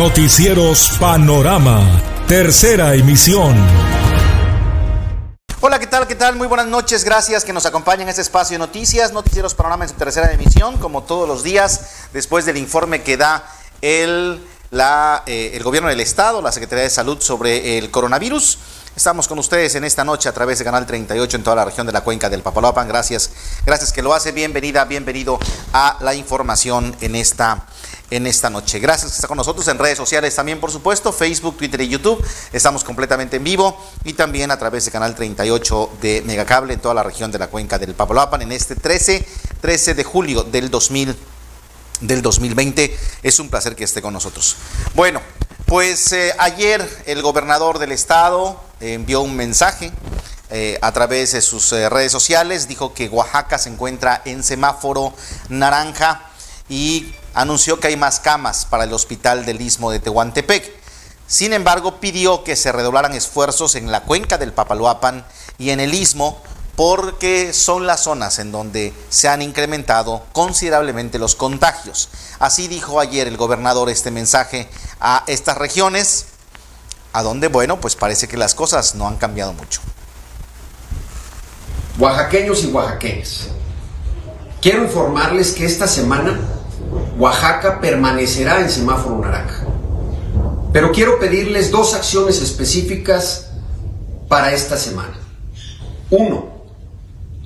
Noticieros Panorama, tercera emisión. Hola, ¿qué tal? ¿Qué tal? Muy buenas noches. Gracias que nos acompañen en este espacio de noticias. Noticieros Panorama en su tercera emisión, como todos los días, después del informe que da el, la, eh, el gobierno del Estado, la Secretaría de Salud sobre el coronavirus. Estamos con ustedes en esta noche a través de Canal 38 en toda la región de la cuenca del Papaloapan. Gracias, gracias que lo hace. Bienvenida, bienvenido a la información en esta en esta noche. Gracias que está con nosotros en redes sociales también, por supuesto, Facebook, Twitter y YouTube. Estamos completamente en vivo y también a través de Canal 38 de Megacable en toda la región de la cuenca del Papaloapan en este 13, 13 de julio del 2000 del 2020. Es un placer que esté con nosotros. Bueno, pues eh, ayer el gobernador del estado envió un mensaje eh, a través de sus eh, redes sociales, dijo que Oaxaca se encuentra en semáforo naranja y anunció que hay más camas para el hospital del istmo de Tehuantepec. Sin embargo, pidió que se redoblaran esfuerzos en la cuenca del Papaloapan y en el istmo porque son las zonas en donde se han incrementado considerablemente los contagios. Así dijo ayer el gobernador este mensaje a estas regiones, a donde, bueno, pues parece que las cosas no han cambiado mucho. Oaxaqueños y oaxaqueñas, quiero informarles que esta semana Oaxaca permanecerá en semáforo naranja. Pero quiero pedirles dos acciones específicas para esta semana. Uno,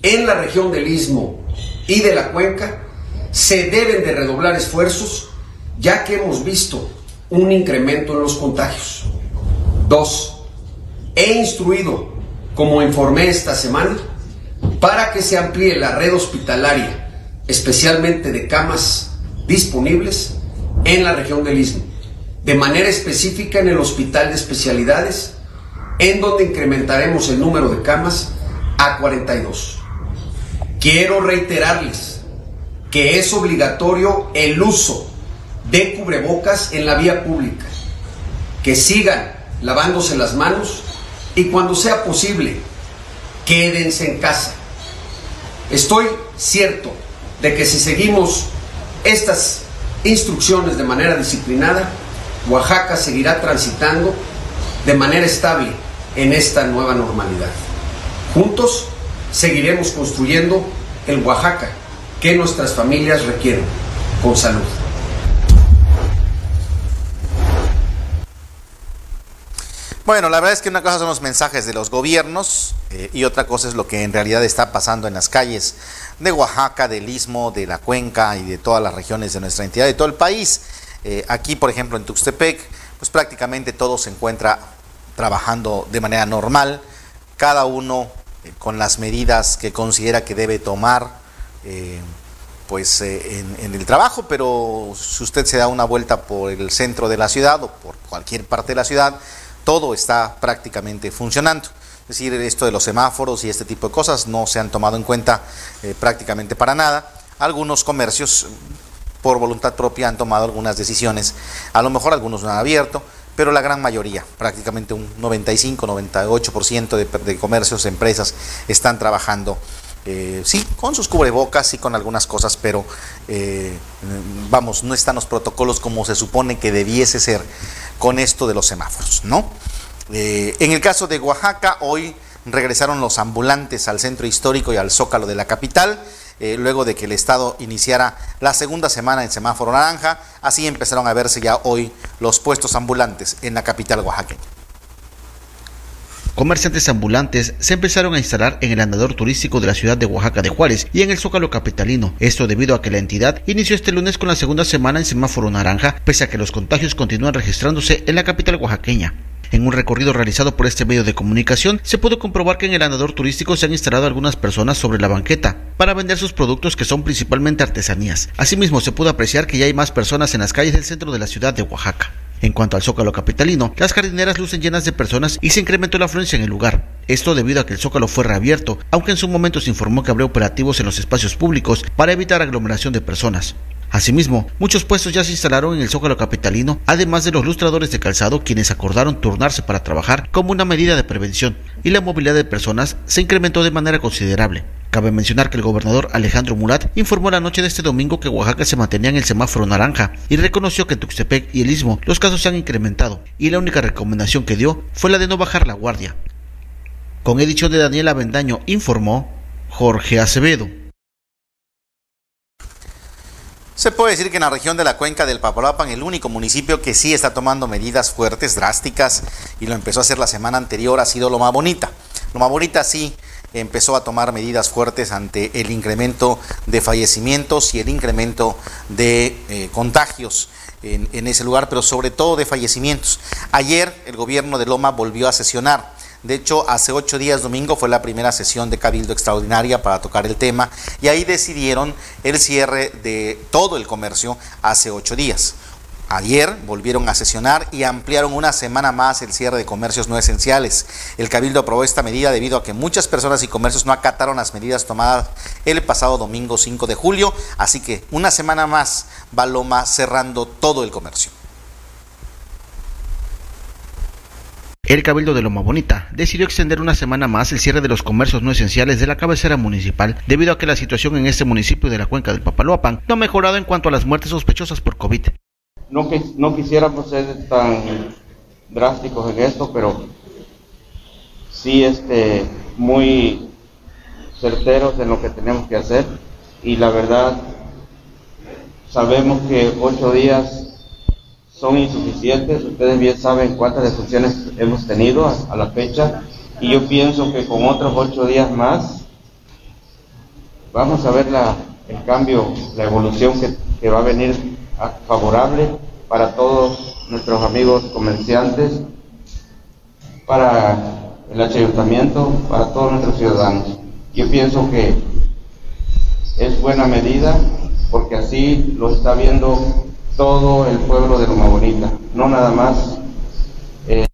en la región del Istmo y de la cuenca se deben de redoblar esfuerzos ya que hemos visto un incremento en los contagios. Dos, he instruido, como informé esta semana, para que se amplíe la red hospitalaria, especialmente de camas disponibles en la región del Istmo, de manera específica en el Hospital de Especialidades, en donde incrementaremos el número de camas a 42. Quiero reiterarles que es obligatorio el uso de cubrebocas en la vía pública, que sigan lavándose las manos y cuando sea posible, quédense en casa. Estoy cierto de que si seguimos estas instrucciones de manera disciplinada, Oaxaca seguirá transitando de manera estable en esta nueva normalidad. Juntos seguiremos construyendo el Oaxaca que nuestras familias requieren con salud. Bueno, la verdad es que una cosa son los mensajes de los gobiernos eh, y otra cosa es lo que en realidad está pasando en las calles de Oaxaca, del Istmo, de la Cuenca y de todas las regiones de nuestra entidad, de todo el país. Eh, aquí, por ejemplo, en Tuxtepec, pues prácticamente todo se encuentra trabajando de manera normal, cada uno eh, con las medidas que considera que debe tomar pues en, el trabajo, pero si usted se da una vuelta por el centro de la ciudad o por cualquier parte de la ciudad, todo está prácticamente funcionando. Es decir, esto de los semáforos y este tipo de cosas no se han tomado en cuenta prácticamente para nada. Algunos comercios por voluntad propia han tomado algunas decisiones, a lo mejor algunos no han abierto, pero la gran mayoría, prácticamente un 95-98% de, de comercios, empresas están trabajando, eh, sí, con sus cubrebocas, sí, con algunas cosas, pero eh, vamos, no están los protocolos como se supone que debiese ser con esto de los semáforos, ¿no? Eh, en el caso de Oaxaca, hoy regresaron los ambulantes al centro histórico y al zócalo de la capital. Luego de que el Estado iniciara la segunda semana en semáforo naranja. Así empezaron a verse ya hoy los puestos ambulantes en la capital oaxaqueña. Comerciantes ambulantes se empezaron a instalar en el andador turístico de la ciudad de Oaxaca de Juárez y en el Zócalo capitalino. Esto debido a que la entidad inició este lunes con la segunda semana en semáforo naranja, pese a que los contagios continúan registrándose en la capital oaxaqueña. En un recorrido realizado por este medio de comunicación, se pudo comprobar que en el andador turístico se han instalado algunas personas sobre la banqueta para vender sus productos que son principalmente artesanías. Asimismo, se pudo apreciar que ya hay más personas en las calles del centro de la ciudad de Oaxaca. En cuanto al Zócalo capitalino, las jardineras lucen llenas de personas y se incrementó la afluencia en el lugar. Esto debido a que el Zócalo fue reabierto, aunque en su momento se informó que habría operativos en los espacios públicos para evitar aglomeración de personas. Asimismo, muchos puestos ya se instalaron en el Zócalo Capitalino, además de los lustradores de calzado quienes acordaron turnarse para trabajar como una medida de prevención, y la movilidad de personas se incrementó de manera considerable. Cabe mencionar que el gobernador Alejandro Murat informó la noche de este domingo que Oaxaca se mantenía en el semáforo naranja y reconoció que en Tuxtepec y el Istmo los casos se han incrementado y la única recomendación que dio fue la de no bajar la guardia. Con edición de Daniel Avendaño informó Jorge Acevedo. Se puede decir que en la región de la cuenca del Papaloapan, el único municipio que sí está tomando medidas fuertes, drásticas, y lo empezó a hacer la semana anterior, ha sido Loma Bonita. Loma Bonita sí empezó a tomar medidas fuertes ante el incremento de fallecimientos y el incremento de eh, contagios en, en ese lugar, pero sobre todo de fallecimientos. Ayer el gobierno de Loma volvió a sesionar de hecho, hace ocho días, domingo, fue la primera sesión de Cabildo Extraordinaria para tocar el tema y ahí decidieron el cierre de todo el comercio hace ocho días. Ayer volvieron a sesionar y ampliaron una semana más el cierre de comercios no esenciales. El Cabildo aprobó esta medida debido a que muchas personas y comercios no acataron las medidas tomadas el pasado domingo 5 de julio, así que una semana más va Loma cerrando todo el comercio. El Cabildo de Loma Bonita decidió extender una semana más el cierre de los comercios no esenciales de la cabecera municipal debido a que la situación en este municipio de la cuenca del Papaloapan no ha mejorado en cuanto a las muertes sospechosas por COVID. No, no quisiéramos ser tan drásticos en esto, pero sí este, muy certeros en lo que tenemos que hacer y la verdad sabemos que ocho días son insuficientes. Ustedes bien saben cuántas defunciones hemos tenido a, la fecha y yo pienso que con otros ocho días más vamos a ver la, el cambio, la evolución que, va a venir favorable para todos nuestros amigos comerciantes, para el ayuntamiento, para todos nuestros ciudadanos. Yo pienso que es buena medida porque así lo está viendo todo el pueblo de Loma Bonita, no nada más eh,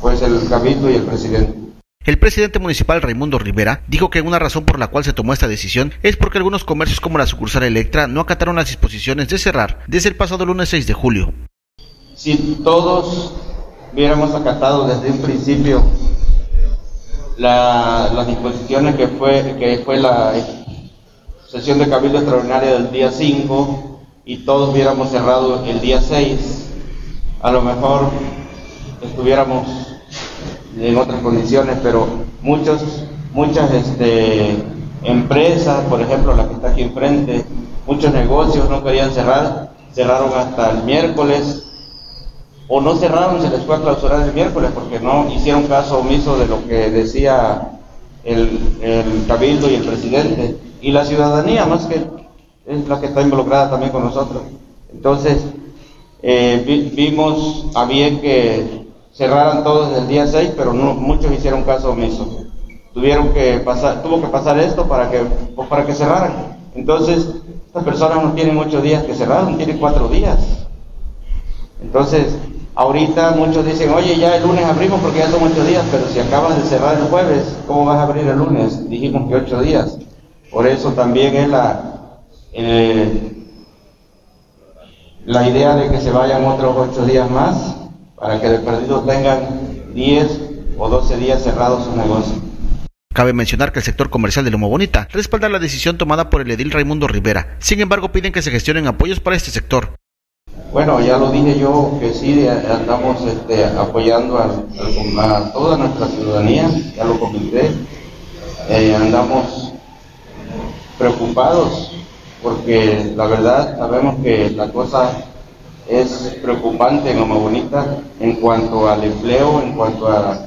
pues el cabildo y el presidente. El presidente municipal Raimundo Rivera dijo que una razón por la cual se tomó esta decisión es porque algunos comercios como la sucursal Electra no acataron las disposiciones de cerrar desde el pasado lunes 6 de julio. Si todos hubiéramos acatado desde un principio las disposiciones que fue, que fue la sesión de cabildo extraordinaria del día 5, y todos hubiéramos cerrado el día 6, a lo mejor estuviéramos en otras condiciones, pero muchos, muchas este, empresas, por ejemplo la que está aquí enfrente, muchos negocios no querían cerrar, cerraron hasta el miércoles, o no cerraron, se les fue a clausurar el miércoles porque no hicieron caso omiso de lo que decía el, el cabildo y el presidente. Y la ciudadanía, más que es la que está involucrada también con nosotros. Entonces, eh, vimos a bien que cerraran todos el día 6, pero muchos hicieron caso omiso. Tuvieron que pasar, tuvo que pasar esto para que, pues, para que cerraran. Entonces, estas personas no tienen ocho días que cerraron, tienen cuatro días. Entonces, ahorita muchos dicen, oye, ya el lunes abrimos porque ya son ocho días, pero si acabas de cerrar el jueves, ¿cómo vas a abrir el lunes? Dijimos que ocho días. Por eso también es la, eh, la idea de que se vayan otros ocho días más para que de perdido tengan 10 o 12 días cerrados su negocio. Cabe mencionar que el sector comercial de Lomo Bonita respalda la decisión tomada por el edil Raimundo Rivera. Sin embargo, piden que se gestionen apoyos para este sector. Bueno, ya lo dije yo que sí, andamos este, apoyando a, toda nuestra ciudadanía, ya lo comenté. Eh, andamos preocupados porque la verdad sabemos que la cosa es preocupante en Loma Bonita en cuanto al empleo, en cuanto a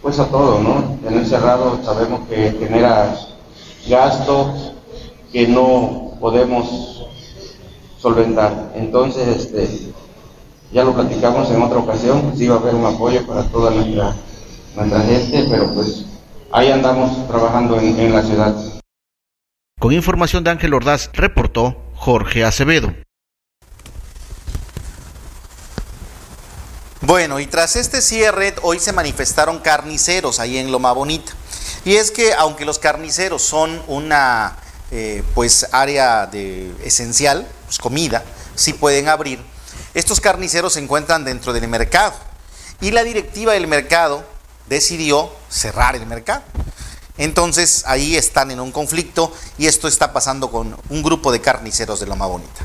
pues a todo, ¿no? Tener cerrado sabemos que genera gastos que no podemos solventar. Entonces, este, ya lo platicamos en otra ocasión, sí va a haber un apoyo para toda nuestra, nuestra gente, pero pues ahí andamos trabajando en, en la ciudad. Con información de Ángel Ordaz, reportó Jorge Acevedo. Bueno, y tras este cierre, hoy se manifestaron carniceros ahí en Loma Bonita. Y es que aunque los carniceros son una eh, pues área de esencial, pues comida, sí pueden abrir, estos carniceros se encuentran dentro del mercado. Y la directiva del mercado decidió cerrar el mercado. Entonces ahí están en un conflicto y esto está pasando con un grupo de carniceros de Loma Bonita.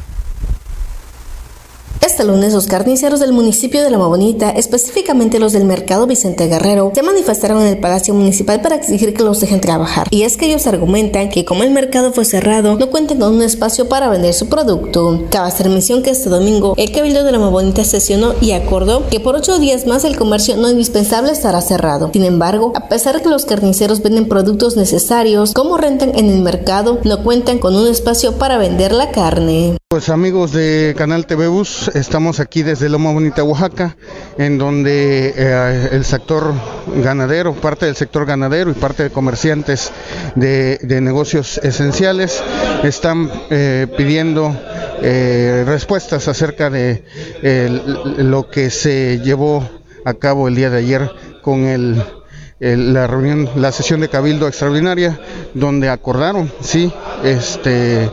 Este lunes los carniceros del municipio de Loma Bonita, específicamente los del mercado Vicente Guerrero, se manifestaron en el Palacio Municipal para exigir que los dejen trabajar. Y es que ellos argumentan que como el mercado fue cerrado, no cuentan con un espacio para vender su producto. Cabe hacer mención que este domingo el Cabildo de Loma Bonita sesionó y acordó que por ocho días más el comercio no indispensable estará cerrado. Sin embargo, a pesar de que los carniceros venden productos necesarios como rentan en el mercado, no cuentan con un espacio para vender la carne. Pues amigos de Canal TV estamos aquí desde Loma Bonita, Oaxaca, en donde eh, el sector ganadero, parte del sector ganadero y parte de comerciantes de, negocios esenciales están eh, pidiendo eh, respuestas acerca de lo que se llevó a cabo el día de ayer con el la reunión, la sesión de cabildo extraordinaria, donde acordaron, sí, este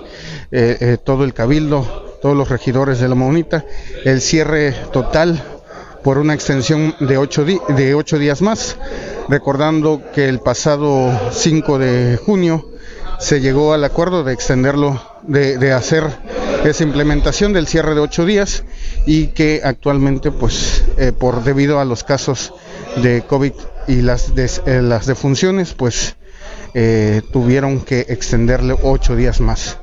eh, todo el cabildo, todos los regidores de la Monita, el cierre total por una extensión de ocho, de ocho días más, recordando que el pasado 5 de junio se llegó al acuerdo de extenderlo, de, hacer esa implementación del cierre de ocho días y que actualmente, pues, eh, por debido a los casos de COVID y las, las defunciones, pues, tuvieron que extenderle ocho días más.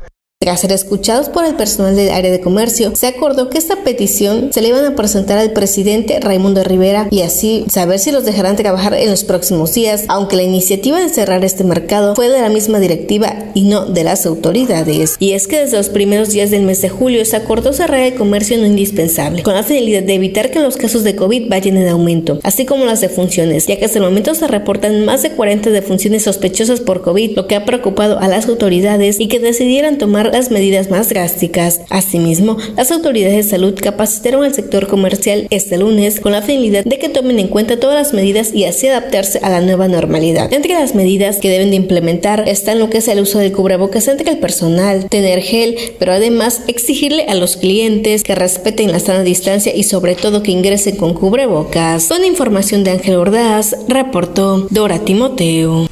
Tras ser escuchados por el personal del área de comercio, se acordó que esta petición se le iban a presentar al presidente Raimundo Rivera y así saber si los dejarán trabajar en los próximos días, aunque la iniciativa de cerrar este mercado fue de la misma directiva y no de las autoridades. Y es que desde los primeros días del mes de julio se acordó cerrar el comercio no indispensable, con la finalidad de evitar que los casos de COVID vayan en aumento, así como las defunciones, ya que hasta el momento se reportan más de 40 defunciones sospechosas por COVID, lo que ha preocupado a las autoridades y que decidieran tomar las medidas más drásticas. Asimismo, las autoridades de salud capacitaron al sector comercial este lunes con la finalidad de que tomen en cuenta todas las medidas y así adaptarse a la nueva normalidad. Entre las medidas que deben de implementar están lo que es el uso del cubrebocas entre el personal, tener gel, pero además exigirle a los clientes que respeten la sana distancia y sobre todo que ingresen con cubrebocas. Con información de Ángel Ordaz, reportó Dora Timoteo.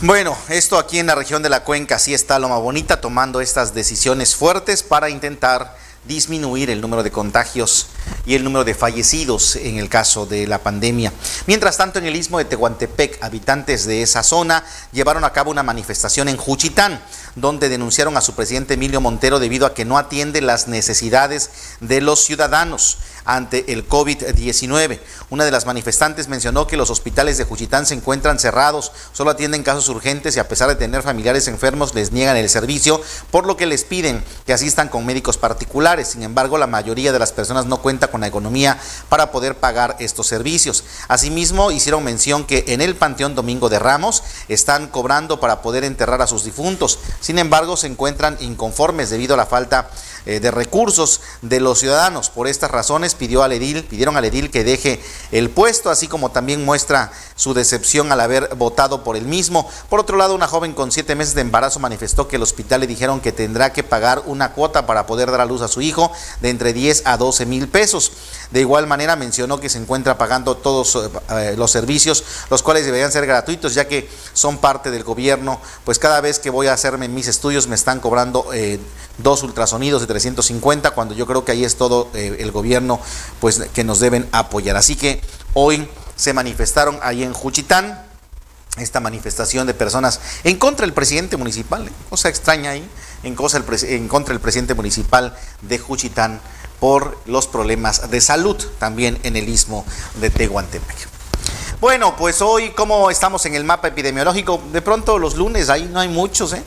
Bueno, esto aquí en la región de la cuenca sí está Loma Bonita tomando estas decisiones fuertes para intentar disminuir el número de contagios y el número de fallecidos en el caso de la pandemia. Mientras tanto, en el istmo de Tehuantepec, habitantes de esa zona llevaron a cabo una manifestación en Juchitán, donde denunciaron a su presidente Emilio Montero debido a que no atiende las necesidades de los ciudadanos ante el COVID-19. Una de las manifestantes mencionó que los hospitales de Juchitán se encuentran cerrados, solo atienden casos urgentes y a pesar de tener familiares enfermos les niegan el servicio, por lo que les piden que asistan con médicos particulares. Sin embargo, la mayoría de las personas no cuenta con la economía para poder pagar estos servicios. Asimismo, hicieron mención que en el Panteón Domingo de Ramos están cobrando para poder enterrar a sus difuntos. Sin embargo, se encuentran inconformes debido a la falta eh, de recursos de los ciudadanos. Por estas razones pidió al edil, pidieron al edil que deje el puesto, así como también muestra su decepción al haber votado por el mismo. Por otro lado, una joven con siete meses de embarazo manifestó que el hospital le dijeron que tendrá que pagar una cuota para poder dar a luz a su hijo de entre 10 a 12 mil pesos. De igual manera mencionó que se encuentra pagando todos eh, los servicios, los cuales deberían ser gratuitos, ya que son parte del gobierno. Pues cada vez que voy a hacerme mis estudios me están cobrando eh, dos ultrasonidos de 350, cuando yo creo que ahí es todo eh, el gobierno pues, que nos deben apoyar. Así que hoy se manifestaron ahí en Juchitán, esta manifestación de personas en contra del presidente municipal, ¿eh? cosa extraña ahí, en, cosa en contra del presidente municipal de Juchitán por los problemas de salud también en el istmo de Tehuantepec. Bueno, pues hoy, como estamos en el mapa epidemiológico, de pronto los lunes ahí no hay muchos, ¿eh?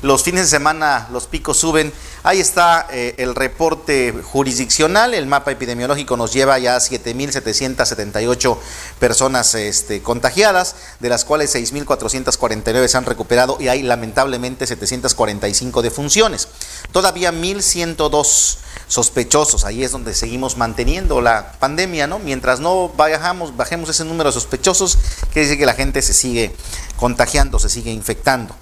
Los fines de semana los picos suben. Ahí está eh, el reporte jurisdiccional. El mapa epidemiológico nos lleva ya a 7.778 personas este, contagiadas, de las cuales 6.449 se han recuperado y hay lamentablemente 745 defunciones. Todavía 1.102 sospechosos. Ahí es donde seguimos manteniendo la pandemia, ¿no? Mientras no bajamos, bajemos ese número de sospechosos, quiere decir que la gente se sigue contagiando, se sigue infectando.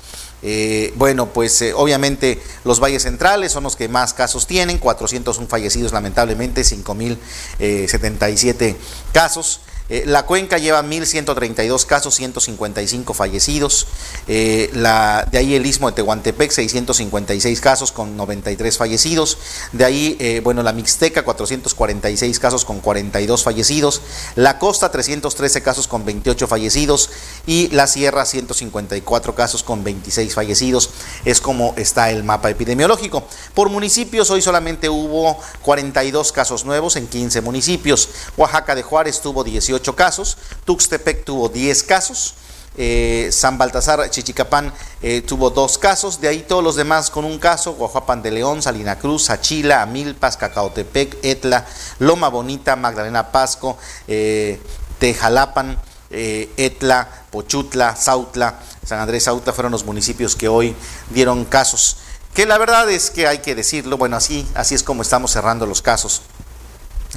Eh, bueno, pues eh, obviamente los valles centrales son los que más casos tienen, 401 fallecidos lamentablemente, 5.077 casos. Eh, la cuenca lleva 1.132 casos, 155 fallecidos. Eh, de ahí el istmo de Tehuantepec, 656 casos con 93 fallecidos. De ahí, eh, bueno, la Mixteca, 446 casos con 42 fallecidos. La costa, 313 casos con 28 fallecidos. Y la sierra, 154 casos con 26 fallecidos. Es como está el mapa epidemiológico. Por municipios, hoy solamente hubo 42 casos nuevos en 15 municipios. Oaxaca de Juárez tuvo 18 casos, Tuxtepec tuvo 10 casos, eh, San Baltasar, Chichicapán eh, tuvo dos casos, de ahí todos los demás con un caso, Guajuapan de León, Salina Cruz, Achila, Amilpas, Cacaotepec, Etla, Loma Bonita, Magdalena Pasco, eh, Tejalapan, Etla, Pochutla, Sautla, San Andrés Sautla fueron los municipios que hoy dieron casos. Que la verdad es que hay que decirlo, bueno, así, así es como estamos cerrando los casos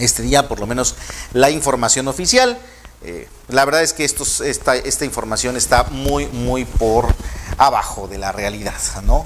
este día, por lo menos la información oficial. Eh, la verdad es que estos, esta, esta, información está muy, muy por abajo de la realidad, ¿no?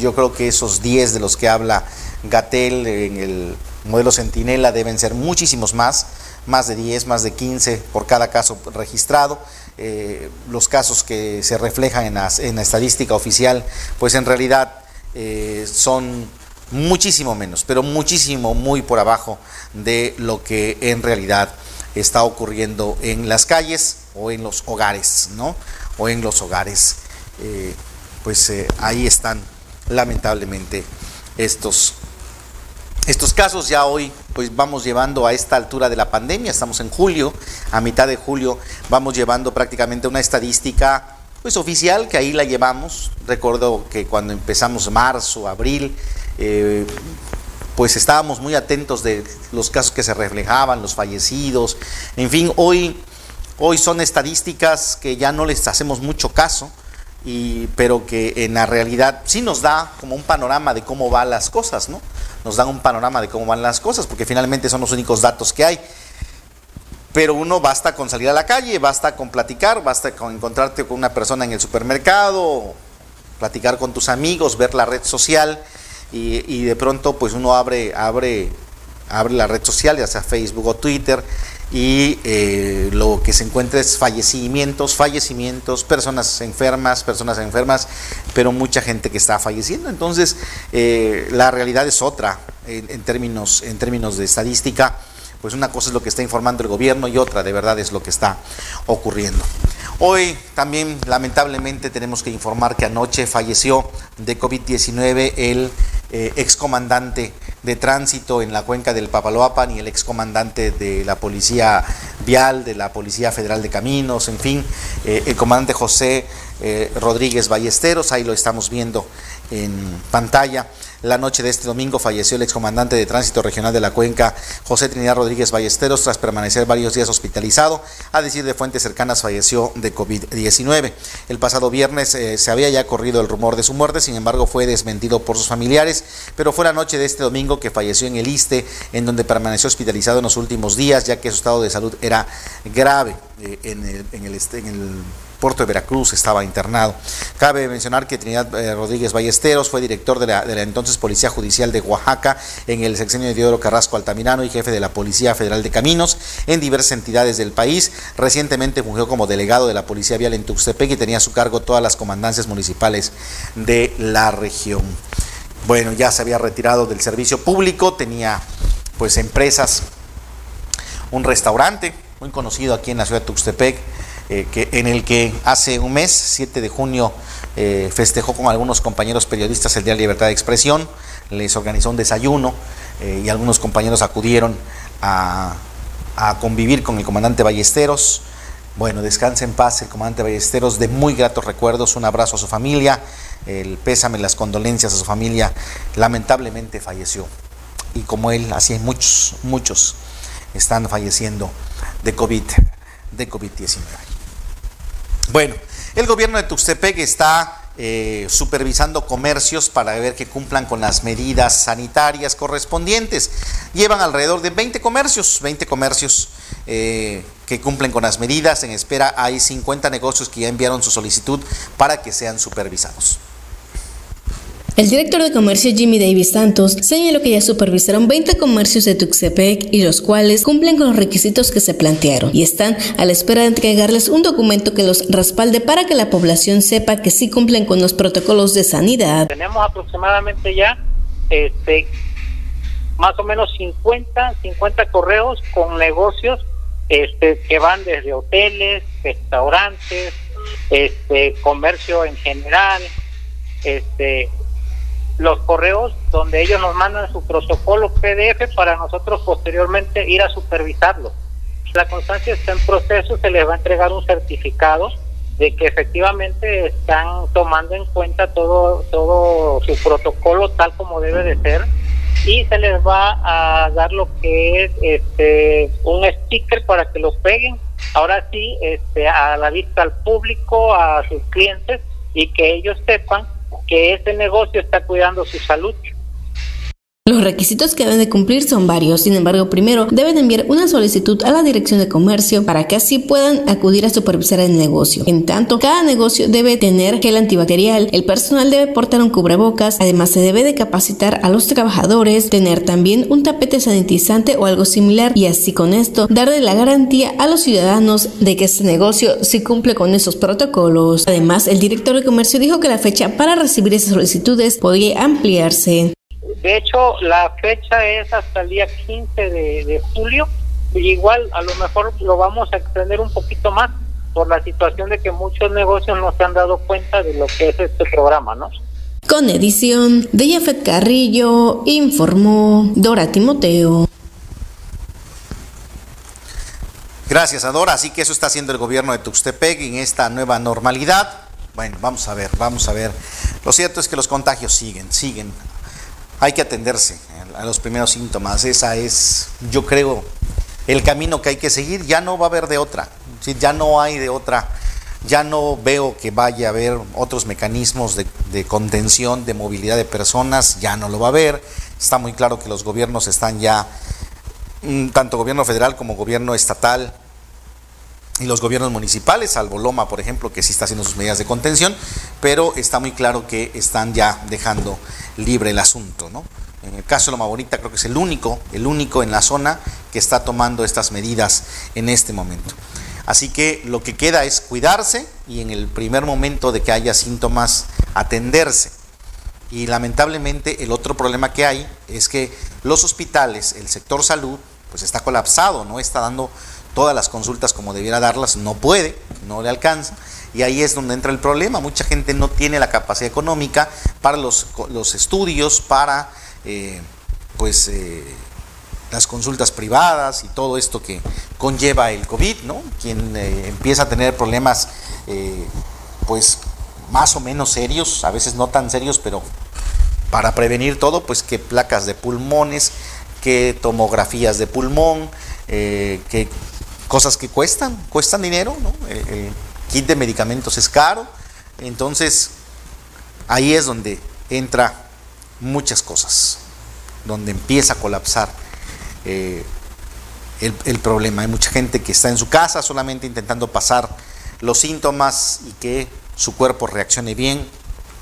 Yo creo que esos 10 de los que habla Gatel en el modelo Centinela deben ser muchísimos más, más de 10, más de 15 por cada caso registrado. Eh, los casos que se reflejan en, en, la estadística oficial, pues en realidad eh, son muchísimo menos, pero muchísimo, muy por abajo de lo que en realidad está ocurriendo en las calles o en los hogares, ¿no? O en los hogares. Eh, pues eh, ahí están lamentablemente estos, estos casos. Ya hoy pues vamos llevando a esta altura de la pandemia, estamos en julio, a mitad de julio vamos llevando prácticamente una estadística pues oficial que ahí la llevamos. Recuerdo que cuando empezamos marzo, abril, eh, pues estábamos muy atentos de los casos que se reflejaban, los fallecidos, en fin, hoy, hoy son estadísticas que ya no les hacemos mucho caso, y, pero que en la realidad sí nos da como un panorama de cómo van las cosas, ¿no? Nos dan un panorama de cómo van las cosas, porque finalmente son los únicos datos que hay. Pero uno basta con salir a la calle, basta con platicar, basta con encontrarte con una persona en el supermercado, platicar con tus amigos, ver la red social y, de pronto pues uno abre, abre, abre la red social, ya sea Facebook o Twitter, y eh, lo que se encuentra es fallecimientos, fallecimientos, personas enfermas, personas enfermas, pero mucha gente que está falleciendo. Entonces, eh, la realidad es otra en, términos, en términos de estadística. Pues una cosa es lo que está informando el gobierno y otra de verdad es lo que está ocurriendo. Hoy también lamentablemente tenemos que informar que anoche falleció de COVID-19 el eh, excomandante de tránsito en la cuenca del Papaloapan y el excomandante de la Policía Vial, de la Policía Federal de Caminos, en fin, eh, el comandante José eh, Rodríguez Ballesteros, ahí lo estamos viendo en pantalla. La noche de este domingo falleció el excomandante de tránsito regional de la cuenca, José Trinidad Rodríguez Ballesteros, tras permanecer varios días hospitalizado. A decir de fuentes cercanas, falleció de COVID-19. El pasado viernes eh, se había ya corrido el rumor de su muerte, sin embargo fue desmentido por sus familiares, pero fue la noche de este domingo que falleció en el ISTE, en donde permaneció hospitalizado en los últimos días, ya que su estado de salud era grave eh, en el, en el, en el puerto de Veracruz estaba internado. Cabe mencionar que Trinidad eh, Rodríguez Ballesteros fue director de la, entonces Policía Judicial de Oaxaca en el sexenio de Diodoro Carrasco Altamirano y jefe de la Policía Federal de Caminos en diversas entidades del país. Recientemente fungió como delegado de la Policía Vial en Tuxtepec y tenía a su cargo todas las comandancias municipales de la región. Bueno, ya se había retirado del servicio público, tenía pues empresas, un restaurante muy conocido aquí en la ciudad de Tuxtepec, eh, que, en el que hace un mes, 7 de junio, eh, festejó con algunos compañeros periodistas el Día de Libertad de Expresión, les organizó un desayuno eh, y algunos compañeros acudieron a, convivir con el comandante Ballesteros. Bueno, descanse en paz el comandante Ballesteros, de muy gratos recuerdos, un abrazo a su familia, el pésame, las condolencias a su familia, lamentablemente falleció. Y como él, así hay muchos, muchos están falleciendo de COVID, de COVID-19. Bueno, el gobierno de Tuxtepec está eh, supervisando comercios para ver que cumplan con las medidas sanitarias correspondientes. Llevan alrededor de 20 comercios, 20 comercios eh, que cumplen con las medidas. En espera hay 50 negocios que ya enviaron su solicitud para que sean supervisados. El director de comercio Jimmy Davis Santos señaló que ya supervisaron 20 comercios de Tuxtepec y los cuales cumplen con los requisitos que se plantearon y están a la espera de entregarles un documento que los respalde para que la población sepa que sí cumplen con los protocolos de sanidad. Tenemos aproximadamente ya este, más o menos 50, 50 correos con negocios este, que van desde hoteles, restaurantes, este, comercio en general, este, los correos donde ellos nos mandan su protocolo PDF para nosotros posteriormente ir a supervisarlo. La constancia está en proceso, se les va a entregar un certificado de que efectivamente están tomando en cuenta todo todo su protocolo tal como debe de ser y se les va a dar lo que es este un sticker para que lo peguen ahora sí este a la vista al público a sus clientes y que ellos sepan que ese negocio está cuidando su salud los requisitos que deben de cumplir son varios, sin embargo, primero deben enviar una solicitud a la Dirección de Comercio para que así puedan acudir a supervisar el negocio. En tanto, cada negocio debe tener gel antibacterial, el personal debe portar un cubrebocas, además se debe de capacitar a los trabajadores, tener también un tapete sanitizante o algo similar y así con esto darle la garantía a los ciudadanos de que este negocio sí cumple con esos protocolos. Además, el director de Comercio dijo que la fecha para recibir esas solicitudes podría ampliarse. De hecho, la fecha es hasta el día 15 de, julio. Y igual, a lo mejor lo vamos a extender un poquito más por la situación de que muchos negocios no se han dado cuenta de lo que es este programa, ¿no? Con edición de Jafet Carrillo, informó Dora Timoteo. Gracias, Adora. Así que eso está haciendo el gobierno de Tuxtepec en esta nueva normalidad. Bueno, vamos a ver, vamos a ver. Lo cierto es que los contagios siguen, siguen hay que atenderse a los primeros síntomas. Esa es, yo creo, el camino que hay que seguir. Ya no va a haber de otra. Ya no hay de otra. Ya no veo que vaya a haber otros mecanismos de, contención, de movilidad de personas. Ya no lo va a haber. Está muy claro que los gobiernos están ya, mm, tanto gobierno federal como gobierno estatal, y los gobiernos municipales, salvo Loma, por ejemplo, que sí está haciendo sus medidas de contención, pero está muy claro que están ya dejando libre el asunto, ¿no? En el caso de Loma Bonita creo que es el único, el único en la zona que está tomando estas medidas en este momento. Así que lo que queda es cuidarse y en el primer momento de que haya síntomas atenderse. Y lamentablemente el otro problema que hay es que los hospitales, el sector salud, pues está colapsado, no está dando todas las consultas como debiera darlas, no puede, no le alcanza. Y ahí es donde entra el problema. Mucha gente no tiene la capacidad económica para los, los estudios, para eh, pues eh, las consultas privadas y todo esto que conlleva el COVID, ¿no? Quien eh, empieza a tener problemas pues más o menos serios, a veces no tan serios, pero para prevenir todo, pues que placas de pulmones, que tomografías de pulmón, que cosas que cuestan, cuestan dinero, ¿no? El, kit de medicamentos es caro, entonces ahí es donde entra muchas cosas, donde empieza a colapsar eh, el, problema. Hay mucha gente que está en su casa solamente intentando pasar los síntomas y que su cuerpo reaccione bien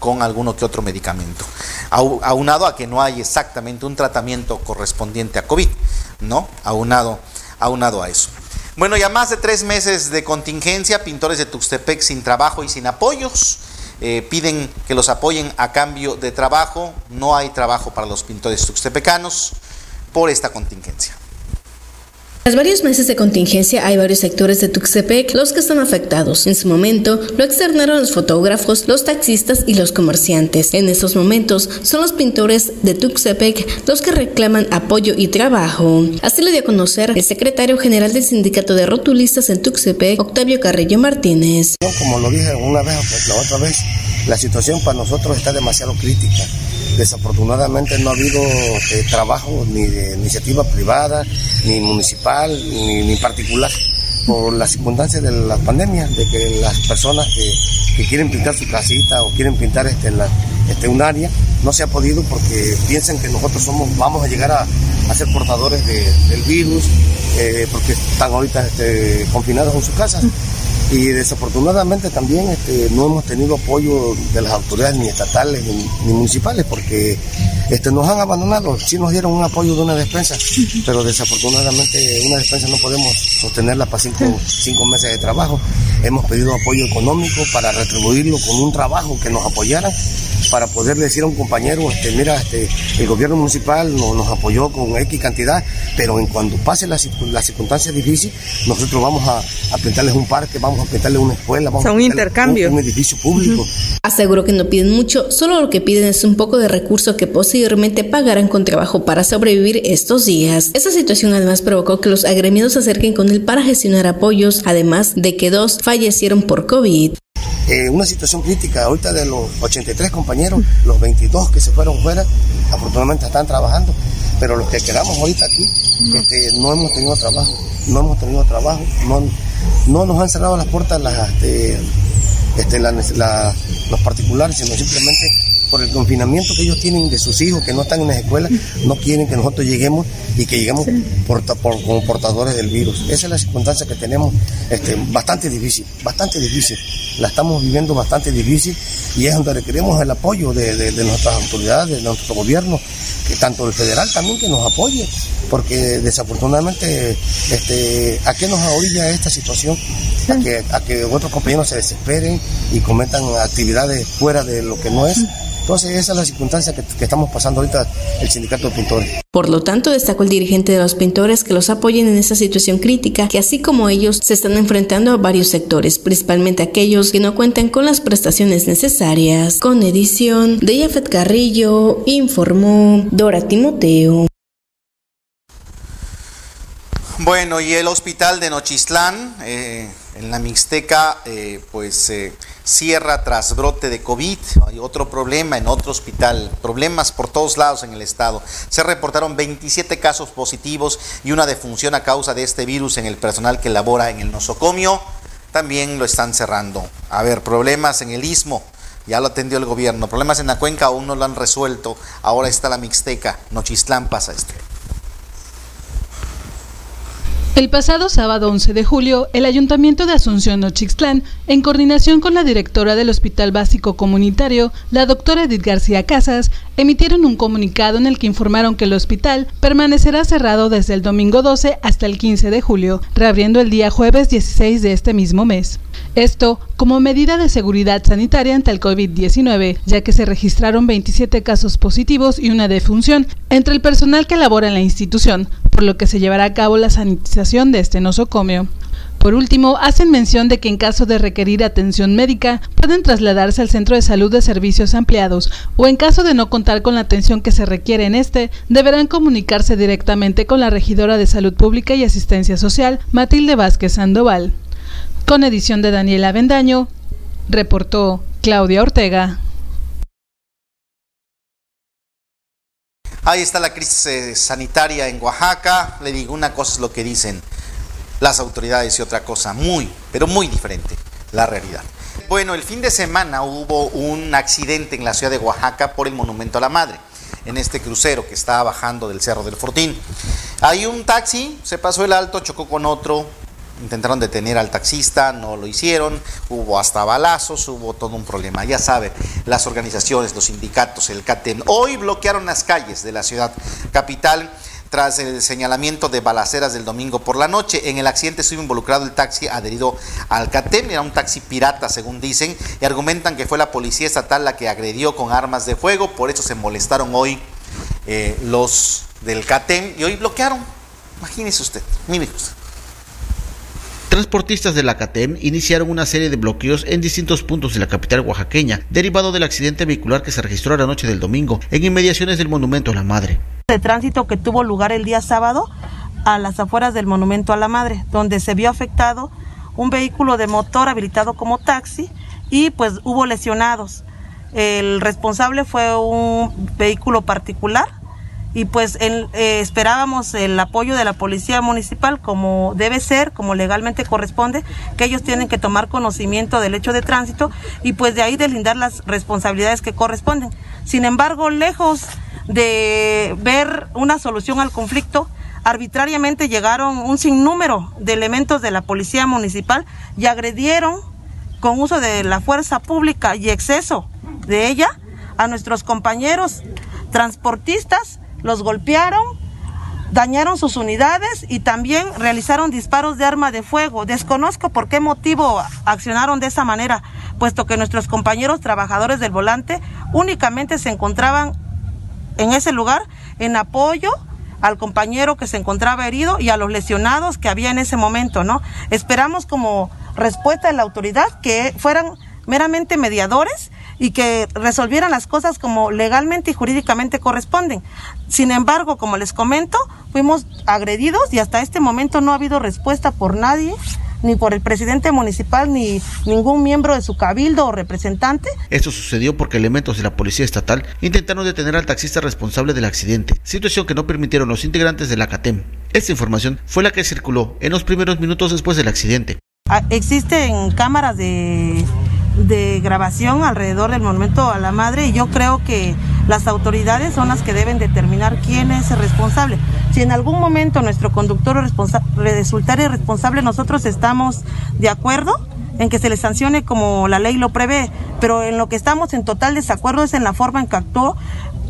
con alguno que otro medicamento. Aunado a que no hay exactamente un tratamiento correspondiente a COVID, ¿no? Aunado, aunado a eso. Bueno, ya más de tres meses de contingencia, pintores de Tuxtepec sin trabajo y sin apoyos. Eh, piden que los apoyen a cambio de trabajo. No hay trabajo para los pintores tuxtepecanos por esta contingencia. Tras varios meses de contingencia hay varios sectores de Tuxtepec los que están afectados. En su momento lo externaron los fotógrafos, los taxistas y los comerciantes. En estos momentos son los pintores de Tuxtepec los que reclaman apoyo y trabajo. Así lo dio a conocer el secretario general del sindicato de rotulistas en Tuxtepec, Octavio Carrillo Martínez. Como lo dije una vez, la otra vez, la situación para nosotros está demasiado crítica desafortunadamente no ha habido eh, trabajo ni de iniciativa privada, ni municipal, ni, particular, por las circunstancias de la pandemia, de que las personas que, quieren pintar su casita o quieren pintar este, este, un área, no se ha podido porque piensan que nosotros somos, vamos a llegar a, ser portadores del virus, eh, porque están ahorita este, confinados en sus casas. Y desafortunadamente también este, no hemos tenido apoyo de las autoridades ni estatales ni, municipales porque este, nos han abandonado. Sí nos dieron un apoyo de una despensa, pero desafortunadamente una despensa no podemos sostenerla para cinco, cinco meses de trabajo. Hemos pedido apoyo económico para retribuirlo con un trabajo que nos apoyara para poder decir a un compañero, este, mira, este, el gobierno municipal nos, apoyó con X cantidad, pero en cuando pase la, la circunstancia difícil, nosotros vamos a, a pintarles un parque, vamos a pintarles una escuela, vamos a un intercambio. Un, edificio público. Aseguro que no piden mucho, solo lo que piden es un poco de recurso que posteriormente pagarán con trabajo para sobrevivir estos días. Esta situación además provocó que los agremiados se acerquen con él para gestionar apoyos, además de que dos fallecieron por COVID. Eh, una situación crítica. Ahorita de los 83 compañeros, los 22 que se fueron fuera, afortunadamente están trabajando, pero los que quedamos ahorita aquí este, no hemos tenido trabajo, no hemos tenido trabajo, no, no nos han cerrado las puertas las, este, este los particulares, sino simplemente por el confinamiento que ellos tienen de sus hijos que no están en las escuelas, no quieren que nosotros lleguemos y que lleguemos como portadores del virus. Esa es la circunstancia que tenemos este, bastante difícil, bastante difícil. La estamos viviendo bastante difícil y es donde requerimos el apoyo de, nuestras autoridades, de nuestro gobierno, que tanto el federal también que nos apoye, porque desafortunadamente este, ¿a qué nos orilla esta situación? A que, a que otros compañeros se desesperen y cometan actividades fuera de lo que no es entonces esa es la circunstancia que, estamos pasando ahorita el sindicato de pintores. Por lo tanto, destacó el dirigente de los pintores que los apoyen en esta situación crítica, que así como ellos se están enfrentando a varios sectores, principalmente aquellos que no cuentan con las prestaciones necesarias. Con edición de Yafet Carrillo, informó Dora Timoteo. Bueno, y el hospital de Nochistlán, eh, en la Mixteca, eh, pues eh, cierra tras brote de COVID. Hay otro problema en otro hospital, problemas por todos lados en el estado. Se reportaron 27 casos positivos y una defunción a causa de este virus en el personal que labora en el nosocomio. También lo están cerrando. A ver, problemas en el istmo. Ya lo atendió el gobierno. Problemas en la cuenca aún no lo han resuelto. Ahora está la Mixteca. Nochistlán pasa esto. El pasado sábado 11 de julio, el Ayuntamiento de Asunción Nochixtlán, en coordinación con la directora del Hospital Básico Comunitario, la doctora Edith García Casas, emitieron un comunicado en el que informaron que el hospital permanecerá cerrado desde el domingo 12 hasta el 15 de julio, reabriendo el día jueves 16 de este mismo mes. Esto como medida de seguridad sanitaria ante el COVID-19, ya que se registraron 27 casos positivos y una defunción entre el personal que labora en la institución, por lo que se llevará a cabo la sanitización de este nosocomio. Por último, hacen mención de que en caso de requerir atención médica, pueden trasladarse al centro de salud de servicios ampliados o en caso de no contar con la atención que se requiere en este, deberán comunicarse directamente con la regidora de Salud Pública y Asistencia Social, Matilde Vázquez Sandoval. Con edición de Daniela Bendaño, reportó Claudia Ortega. Ahí está la crisis eh, sanitaria en Oaxaca. Le digo, una cosa es lo que dicen las autoridades y otra cosa muy, pero muy diferente, la realidad. Bueno, el fin de semana hubo un accidente en la ciudad de Oaxaca por el Monumento a la Madre, en este crucero que estaba bajando del Cerro del Fortín. Hay un taxi, se pasó el alto, chocó con otro, intentaron detener al taxista, no lo hicieron, hubo hasta balazos, hubo todo un problema. Ya saben, las organizaciones, los sindicatos, el CATEM, hoy bloquearon las calles de la ciudad capital tras el señalamiento de balaceras del domingo por la noche. En el accidente estuvo involucrado el taxi adherido al CATEM, era un taxi pirata según dicen, y argumentan que fue la policía estatal la que agredió con armas de fuego, por eso se molestaron hoy eh, los del CATEM y hoy bloquearon. Imagínese usted, mire usted. Transportistas de la CATEM iniciaron una serie de bloqueos en distintos puntos de la capital oaxaqueña, derivado del accidente vehicular que se registró la noche del domingo en inmediaciones del Monumento a la Madre. De tránsito que tuvo lugar el día sábado a las afueras del Monumento a la Madre, donde se vio afectado un vehículo de motor habilitado como taxi y pues hubo lesionados. El responsable fue un vehículo particular y pues eh, esperábamos el apoyo de la policía municipal como debe ser, como legalmente corresponde, que ellos tienen que tomar conocimiento del hecho de tránsito y pues de ahí deslindar las responsabilidades que corresponden. Sin embargo, lejos de ver una solución al conflicto, arbitrariamente llegaron un sinnúmero de elementos de la policía municipal y agredieron con uso de la fuerza pública y exceso de ella a nuestros compañeros transportistas, los golpearon, dañaron sus unidades y también realizaron disparos de arma de fuego. Desconozco por qué motivo accionaron de esa manera, puesto que nuestros compañeros trabajadores del volante únicamente se encontraban en ese lugar en apoyo al compañero que se encontraba herido y a los lesionados que había en ese momento, ¿no? Esperamos como respuesta de la autoridad que fueran meramente mediadores y que resolvieran las cosas como legalmente y jurídicamente corresponden. Sin embargo, como les comento, fuimos agredidos y hasta este momento no ha habido respuesta por nadie ni por el presidente municipal ni ningún miembro de su cabildo o representante. Esto sucedió porque elementos de la policía estatal intentaron detener al taxista responsable del accidente, situación que no permitieron los integrantes de la CATEM. Esta información fue la que circuló en los primeros minutos después del accidente. Ah, existen cámaras de de grabación alrededor del monumento a la madre y yo creo que las autoridades son las que deben determinar quién es el responsable. Si en algún momento nuestro conductor resultara irresponsable, nosotros estamos de acuerdo en que se le sancione como la ley lo prevé, pero en lo que estamos en total desacuerdo es en la forma en que actuó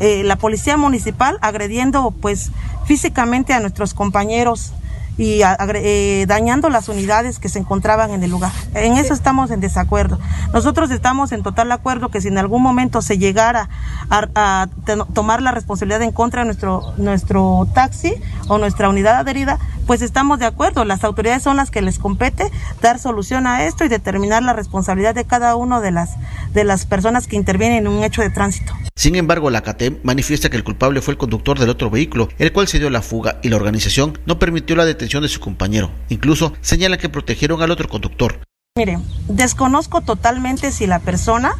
eh, la policía municipal agrediendo pues físicamente a nuestros compañeros y eh, dañando las unidades que se encontraban en el lugar. En eso estamos en desacuerdo. Nosotros estamos en total acuerdo que si en algún momento se llegara a, tomar la responsabilidad en contra de nuestro, nuestro taxi o nuestra unidad adherida, pues estamos de acuerdo. Las autoridades son las que les compete dar solución a esto y determinar la responsabilidad de cada una de las, de las personas que intervienen en un hecho de tránsito. Sin embargo, la CATEM manifiesta que el culpable fue el conductor del otro vehículo, el cual se dio la fuga y la organización no permitió la detención de su compañero. Incluso señala que protegieron al otro conductor. Mire, desconozco totalmente si la persona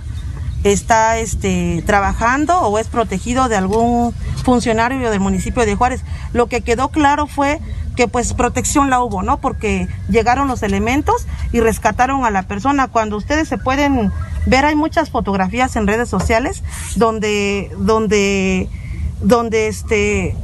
está este, trabajando o es protegido de algún funcionario del municipio de Juárez. Lo que quedó claro fue que pues protección la hubo, ¿no? Porque llegaron los elementos y rescataron a la persona. Cuando ustedes se pueden ver, hay muchas fotografías en redes sociales donde, donde, donde este,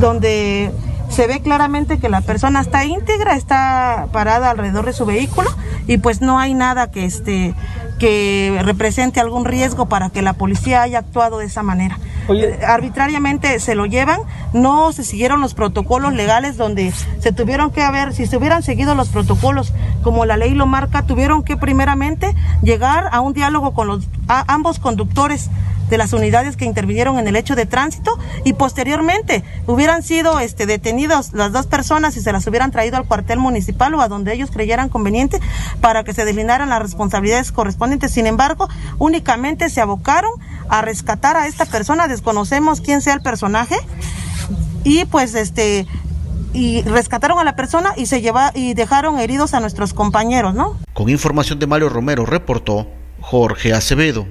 donde se ve claramente que la persona está íntegra, está parada alrededor de su vehículo y pues no hay nada que este que represente algún riesgo para que la policía haya actuado de esa manera. Eh, arbitrariamente se lo llevan, no se siguieron los protocolos legales donde se tuvieron que haber, si se hubieran seguido los protocolos como la ley lo marca, tuvieron que primeramente llegar a un diálogo con los ambos conductores de las unidades que intervinieron en el hecho de tránsito y posteriormente hubieran sido este, detenidos las dos personas y se las hubieran traído al cuartel municipal o a donde ellos creyeran conveniente para que se delinearan las responsabilidades correspondientes. Sin embargo, únicamente se abocaron a rescatar a esta persona, desconocemos quién sea el personaje y pues este y rescataron a la persona y se lleva y dejaron heridos a nuestros compañeros, ¿no? Con información de Mario Romero reportó Jorge Acevedo.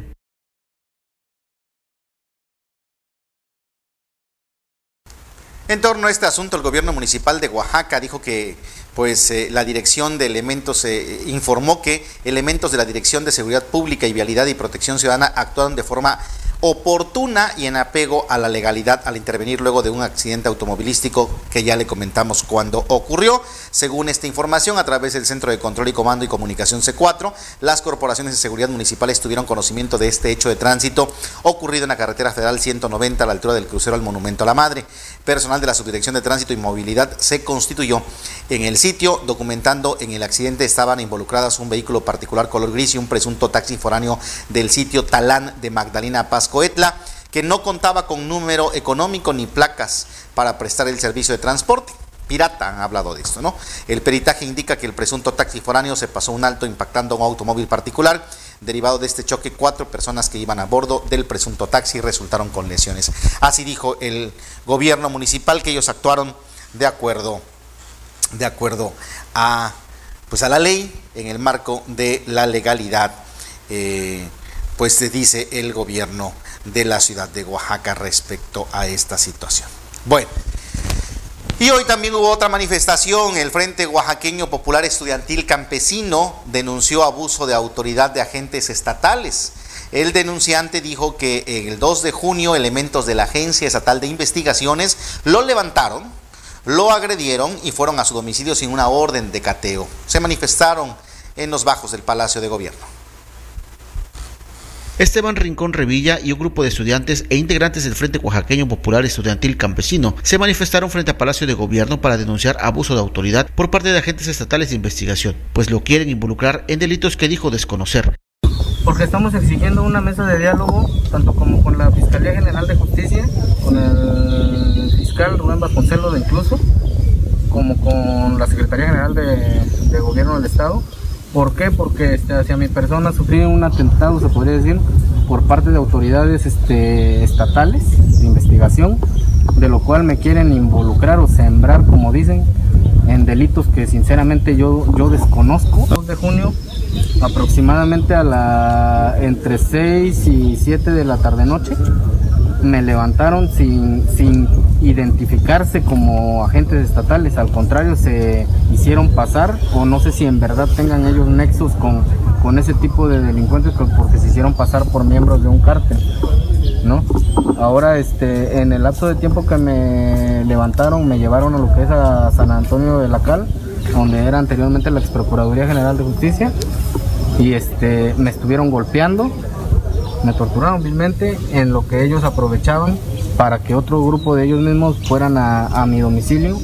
En torno a este asunto, el gobierno municipal de Oaxaca dijo que pues eh, la dirección de elementos eh, informó que elementos de la Dirección de Seguridad Pública y Vialidad y Protección Ciudadana actuaron de forma oportuna y en apego a la legalidad al intervenir luego de un accidente automovilístico que ya le comentamos cuando ocurrió. Según esta información, a través del Centro de Control y Comando y Comunicación C4, las corporaciones de seguridad municipales tuvieron conocimiento de este hecho de tránsito ocurrido en la carretera federal 190 a la altura del crucero al Monumento a la Madre. Personal de la Subdirección de Tránsito y Movilidad se constituyó en el sitio, documentando en el accidente estaban involucradas un vehículo particular color gris y un presunto taxi foráneo del sitio Talán de Magdalena Paz Coetla, que no contaba con número económico ni placas para prestar el servicio de transporte. Pirata han hablado de esto, ¿no? El peritaje indica que el presunto taxi foráneo se pasó un alto impactando un automóvil particular. Derivado de este choque, cuatro personas que iban a bordo del presunto taxi resultaron con lesiones. Así dijo el gobierno municipal que ellos actuaron de acuerdo, de acuerdo a, pues a la ley en el marco de la legalidad. Eh, pues dice el gobierno de la ciudad de Oaxaca respecto a esta situación. Bueno, y hoy también hubo otra manifestación. El Frente Oaxaqueño Popular Estudiantil Campesino denunció abuso de autoridad de agentes estatales. El denunciante dijo que el 2 de junio elementos de la Agencia Estatal de Investigaciones lo levantaron lo agredieron y fueron a su domicilio sin una orden de cateo. Se manifestaron en los bajos del Palacio de Gobierno. Esteban Rincón Revilla y un grupo de estudiantes e integrantes del Frente Oaxaqueño Popular Estudiantil Campesino se manifestaron frente al Palacio de Gobierno para denunciar abuso de autoridad por parte de agentes estatales de investigación, pues lo quieren involucrar en delitos que dijo desconocer. Porque estamos exigiendo una mesa de diálogo, tanto como con la Fiscalía General de Justicia, con el fiscal Rubén Vasconcelos incluso, como con la Secretaría General de Gobierno del Estado, ¿Por qué? Porque este, hacia mi persona sufrí un atentado, se podría decir, por parte de autoridades este, estatales de investigación, de lo cual me quieren involucrar o sembrar, como dicen, en delitos que sinceramente yo, yo desconozco. 2 de junio, aproximadamente a la entre 6 y 7 de la tarde noche, me levantaron sin, sin identificarse como agentes estatales, al contrario, se hicieron pasar o no sé si en verdad tengan ellos nexos con, con ese tipo de delincuentes porque se hicieron pasar por miembros de un cártel. ¿no? Ahora, este, en el lapso de tiempo que me levantaron, me llevaron a lo que es a San Antonio de la Cal, donde era anteriormente la Ex Procuraduría General de Justicia, y este, me estuvieron golpeando, me torturaron vilmente en lo que ellos aprovechaban para que otro grupo de ellos mismos fueran a, mi domicilio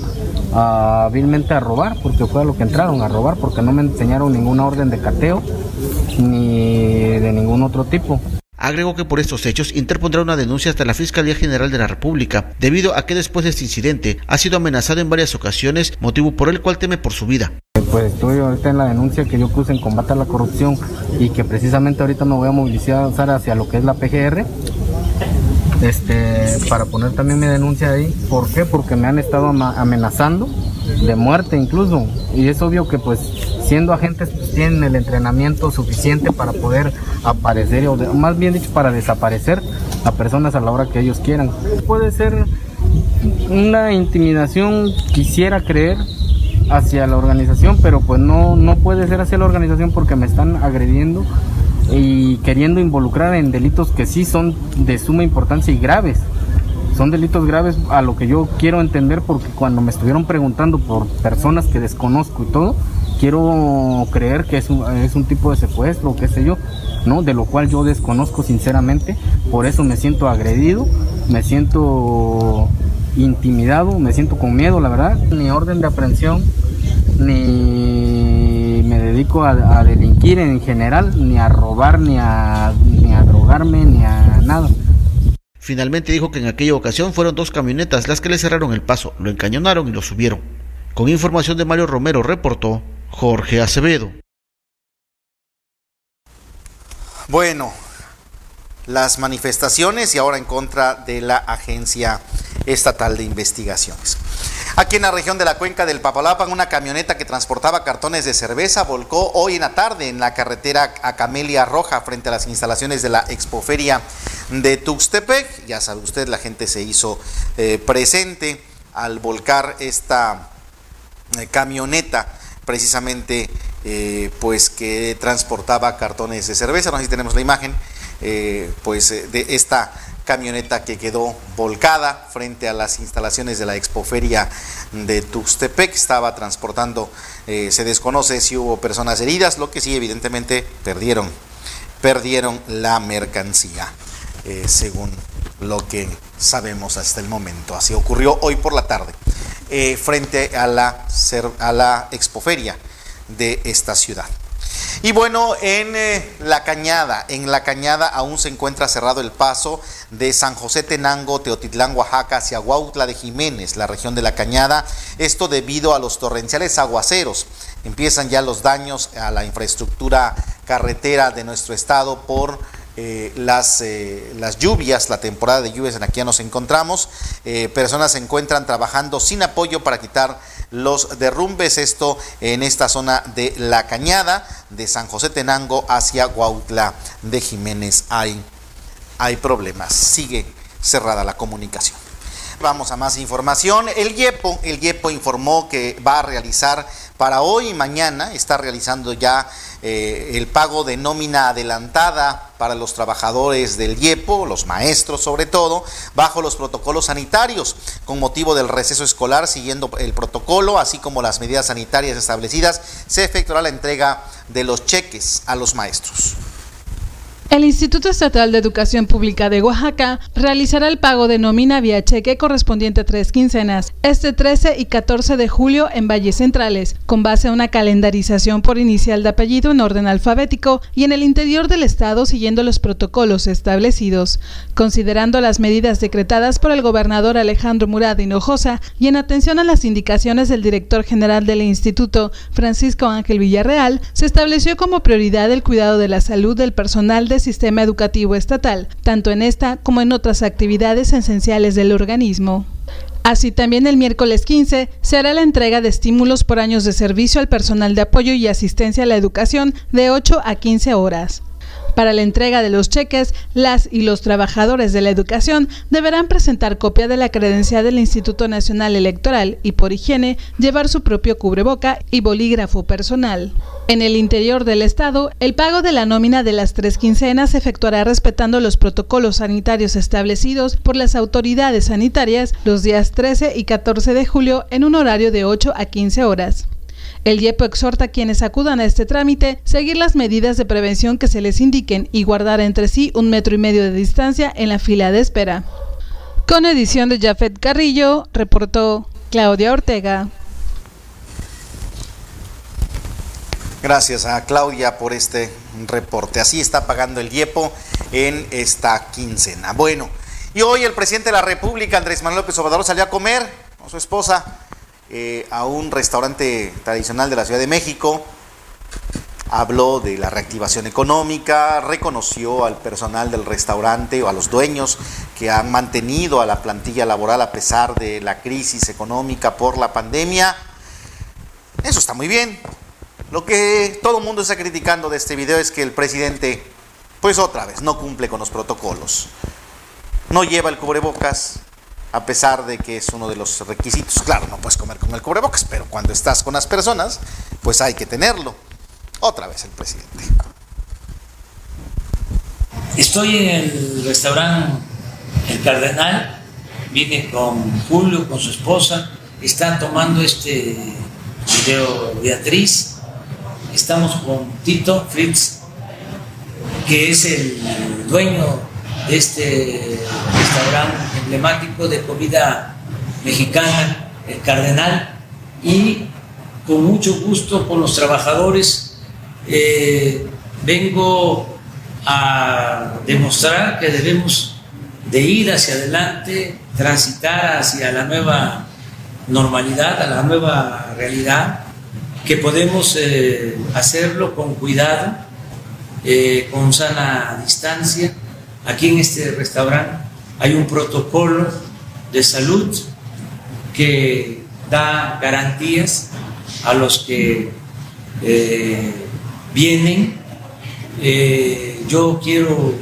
vilmente a robar, porque fue a lo que entraron, a robar, porque no me enseñaron ninguna orden de cateo ni de ningún otro tipo. Agregó que por estos hechos interpondrá una denuncia hasta la Fiscalía General de la República, debido a que después de este incidente ha sido amenazado en varias ocasiones, motivo por el cual teme por su vida. Pues estoy ahorita en la denuncia que yo puse en combate a la corrupción y que precisamente ahorita me voy a movilizar hacia lo que es la PGR este, para poner también mi denuncia ahí. ¿Por qué? Porque me han estado amenazando de muerte incluso. Y es obvio que pues siendo agentes pues, tienen el entrenamiento suficiente para poder aparecer, o más bien dicho para desaparecer a personas a la hora que ellos quieran. Puede ser una intimidación, quisiera creer, hacia la organización, pero pues no, no puede ser hacia la organización porque me están agrediendo y queriendo involucrar en delitos que sí son de suma importancia y graves. Son delitos graves a lo que yo quiero entender porque cuando me estuvieron preguntando por personas que desconozco y todo, quiero creer que es un, es un tipo de secuestro qué sé yo, ¿no? De lo cual yo desconozco sinceramente, por eso me siento agredido, me siento intimidado, me siento con miedo, la verdad. Ni orden de aprehensión, ni me dedico a, delinquir en general, ni a robar, ni a, ni a drogarme, ni a nada. Finalmente dijo que en aquella ocasión fueron dos camionetas las que le cerraron el paso, lo encañonaron y lo subieron. Con información de Mario Romero reportó Jorge Acevedo. Bueno, las manifestaciones y ahora en contra de la Agencia Estatal de Investigaciones. Aquí en la región de la cuenca del Papalapan, una camioneta que transportaba cartones de cerveza volcó hoy en la tarde en la carretera a Camelia Roja frente a las instalaciones de la Expoferia de Tuxtepec. Ya sabe usted, la gente se hizo eh, presente al volcar esta eh, camioneta precisamente eh, pues que transportaba cartones de cerveza. No tenemos la imagen. Pues de esta camioneta que quedó volcada frente a las instalaciones de la expoferia de Tuxtepec. Estaba transportando, eh, se desconoce si hubo personas heridas, lo que sí evidentemente perdieron, perdieron la mercancía, según lo que sabemos hasta el momento. Así ocurrió hoy por la tarde, frente a la, a la expoferia de esta ciudad. Y bueno, en eh, la cañada, en la cañada aún se encuentra cerrado el paso de San José Tenango, Teotitlán, Oaxaca, hacia Huautla de Jiménez, la región de la cañada. Esto debido a los torrenciales aguaceros. Empiezan ya los daños a la infraestructura carretera de nuestro estado por eh, las, eh, las lluvias, la temporada de lluvias en la que ya nos encontramos. personas se encuentran trabajando sin apoyo para quitar los derrumbes, esto en esta zona de La Cañada, de San José Tenango hacia Guautla de Jiménez. Hay, hay problemas, sigue cerrada la comunicación. Vamos a más información. El YEPO, el YEPO informó que va a realizar para hoy y mañana, está realizando ya eh, el pago de nómina adelantada para los trabajadores del IEPO, los maestros sobre todo, bajo los protocolos sanitarios, con motivo del receso escolar, siguiendo el protocolo, así como las medidas sanitarias establecidas, se efectuará la entrega de los cheques a los maestros. El Instituto Estatal de Educación Pública de Oaxaca realizará el pago de nómina vía cheque correspondiente a tres quincenas, este 13 y 14 de julio en Valles Centrales, con base a una calendarización por inicial de apellido en orden alfabético y en el interior del Estado siguiendo los protocolos establecidos. Considerando las medidas decretadas por el gobernador Alejandro Murad Hinojosa y en atención a las indicaciones del director general del Instituto, Francisco Ángel Villarreal, se estableció como prioridad el cuidado de la salud del personal de sistema educativo estatal, tanto en esta como en otras actividades esenciales del organismo. Así también el miércoles 15 se hará la entrega de estímulos por años de servicio al personal de apoyo y asistencia a la educación de 8 a 15 horas. Para la entrega de los cheques, las y los trabajadores de la educación deberán presentar copia de la credencial del Instituto Nacional Electoral y por higiene llevar su propio cubreboca y bolígrafo personal. En el interior del Estado, el pago de la nómina de las tres quincenas se efectuará respetando los protocolos sanitarios establecidos por las autoridades sanitarias los días 13 y 14 de julio en un horario de 8 a 15 horas. El IEPO exhorta a quienes acudan a este trámite seguir las medidas de prevención que se les indiquen y guardar entre sí un metro y medio de distancia en la fila de espera. Con edición de Jafet Carrillo, reportó Claudia Ortega. Gracias a Claudia por este reporte. Así está pagando el IEPO en esta quincena. Bueno, y hoy el presidente de la República, Andrés Manuel López Obrador, salió a comer con su esposa eh, a un restaurante tradicional de la Ciudad de México, habló de la reactivación económica, reconoció al personal del restaurante o a los dueños que han mantenido a la plantilla laboral a pesar de la crisis económica por la pandemia. Eso está muy bien. Lo que todo el mundo está criticando de este video es que el presidente, pues otra vez, no cumple con los protocolos. No lleva el cubrebocas, a pesar de que es uno de los requisitos. Claro, no puedes comer con el cubrebocas, pero cuando estás con las personas, pues hay que tenerlo. Otra vez el presidente. Estoy en el restaurante El Cardenal, vine con Julio, con su esposa, están tomando este video Beatriz, estamos con Tito Fritz, que es el dueño de este restaurante emblemático de comida mexicana, el Cardenal, y con mucho gusto con los trabajadores eh, vengo a demostrar que debemos de ir hacia adelante, transitar hacia la nueva normalidad, a la nueva realidad, que podemos eh, hacerlo con cuidado, eh, con sana distancia, Aquí en este restaurante hay un protocolo de salud que da garantías a los que eh, vienen. Eh, yo quiero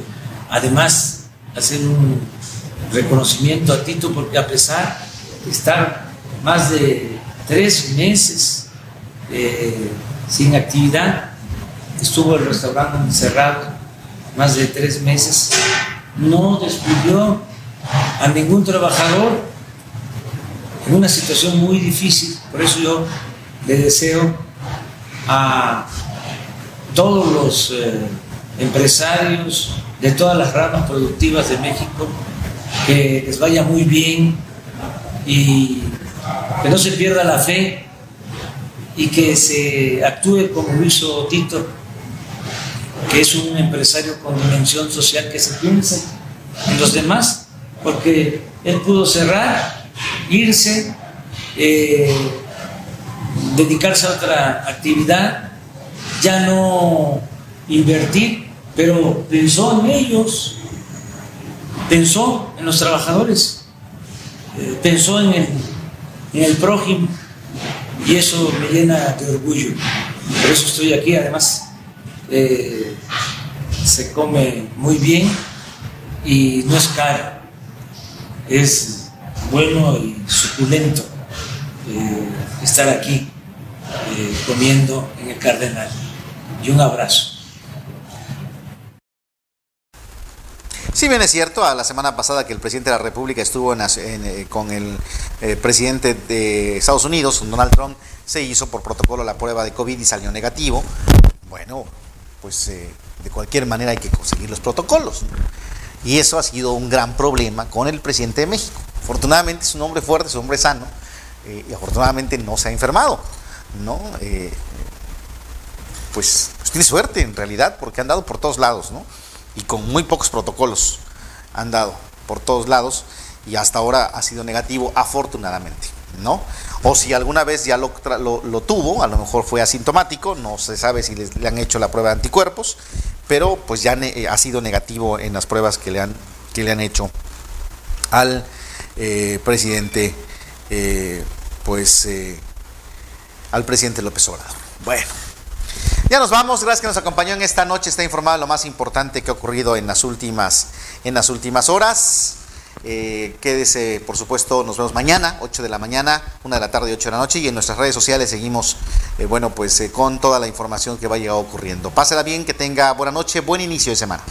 además hacer un reconocimiento a Tito porque a pesar de estar más de tres meses eh, sin actividad, estuvo el restaurante cerrado más de tres meses, no despidió a ningún trabajador en una situación muy difícil. Por eso yo le deseo a todos los eh, empresarios de todas las ramas productivas de México que les vaya muy bien y que no se pierda la fe y que se actúe como lo hizo Tito es un empresario con dimensión social que se piensa en los demás, porque él pudo cerrar, irse, eh, dedicarse a otra actividad, ya no invertir, pero pensó en ellos, pensó en los trabajadores, eh, pensó en el, en el prójimo y eso me llena de orgullo. Por eso estoy aquí, además eh, se come muy bien y no es caro, es bueno y suculento eh, estar aquí eh, comiendo en el Cardenal. y un abrazo. Si bien es cierto, a la semana pasada que el presidente de la República estuvo eh, con el presidente de Estados Unidos, Donald Trump, se hizo por protocolo la prueba de COVID y salió negativo. Bueno, pues eh, de cualquier manera hay que conseguir los protocolos. Y eso ha sido un gran problema con el presidente de México. Afortunadamente es un hombre fuerte, es un hombre sano, y afortunadamente no se ha enfermado. ¿no? Pues, pues, tiene suerte en realidad, porque han dado por todos lados, ¿no? y con muy pocos protocolos han dado por todos lados y hasta ahora ha sido negativo afortunadamente, ¿no? O si alguna vez ya lo, lo, tuvo, a lo mejor fue asintomático, no se sabe si le han hecho la prueba de anticuerpos, pero pues ya ha sido negativo en las pruebas que le han, que le han hecho al eh, presidente, eh, pues eh, al presidente López Obrador. Bueno. Ya nos vamos, gracias que nos acompañó en esta noche, está informado lo más importante que ha ocurrido en las últimas, en las últimas horas. Eh, quédese, por supuesto, nos vemos mañana, 8 de la mañana, 1 de la tarde y 8 de la noche. Y en nuestras redes sociales seguimos, eh, bueno, pues eh, con toda la información que vaya ocurriendo. Pásela bien, que tenga buena noche, buen inicio de semana.